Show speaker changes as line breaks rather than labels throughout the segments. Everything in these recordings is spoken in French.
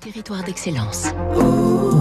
Territoire d'excellence.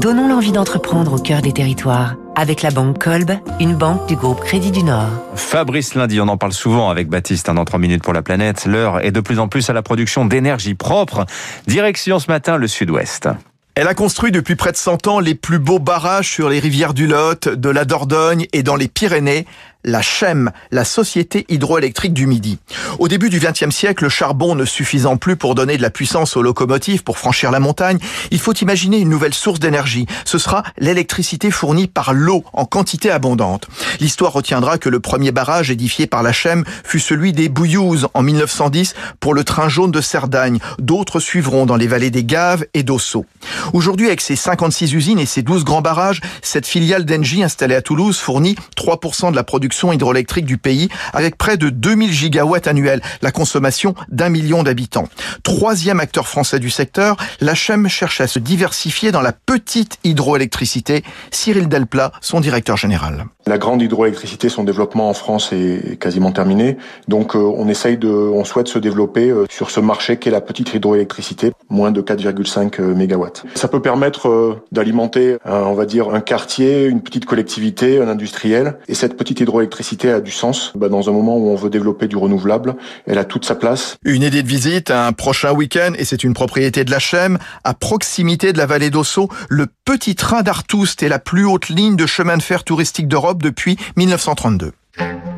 Donnons l'envie d'entreprendre au cœur des territoires avec la banque Kolb, une banque du groupe Crédit du Nord.
Fabrice Lundi, on en parle souvent avec Baptiste hein, dans 3 minutes pour la planète. L'heure est de plus en plus à la production d'énergie propre. Direction ce matin le sud-ouest.
Elle a construit depuis près de 100 ans les plus beaux barrages sur les rivières du Lot, de la Dordogne et dans les Pyrénées la CHEM, la Société hydroélectrique du Midi. Au début du XXe siècle, le charbon ne suffisant plus pour donner de la puissance aux locomotives pour franchir la montagne, il faut imaginer une nouvelle source d'énergie. Ce sera l'électricité fournie par l'eau en quantité abondante. L'histoire retiendra que le premier barrage édifié par la CHEM fut celui des Bouillouzes en 1910 pour le train jaune de Cerdagne. D'autres suivront dans les vallées des Gaves et d'Ossau. Aujourd'hui, avec ses 56 usines et ses 12 grands barrages, cette filiale d'Engie installée à Toulouse fournit 3% de la production hydroélectrique du pays avec près de 2000 gigawatts annuels, la consommation d'un million d'habitants. Troisième acteur français du secteur, l'HM cherche à se diversifier dans la petite hydroélectricité. Cyril Delplat, son directeur général.
La grande hydroélectricité, son développement en France est quasiment terminé. Donc euh, on essaye de, on souhaite se développer euh, sur ce marché qu'est la petite hydroélectricité, moins de 4,5 euh, mégawatts. Ça peut permettre d'alimenter, on va dire, un quartier, une petite collectivité, un industriel. Et cette petite hydroélectricité a du sens. Bah, dans un moment où on veut développer du renouvelable, elle a toute sa place.
Une idée de visite, un prochain week-end, et c'est une propriété de la Chem, à proximité de la vallée d'Ossau, le petit train d'Artoust est la plus haute ligne de chemin de fer touristique d'Europe depuis 1932.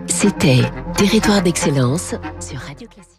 C'était Territoire d'excellence sur Radio Classique.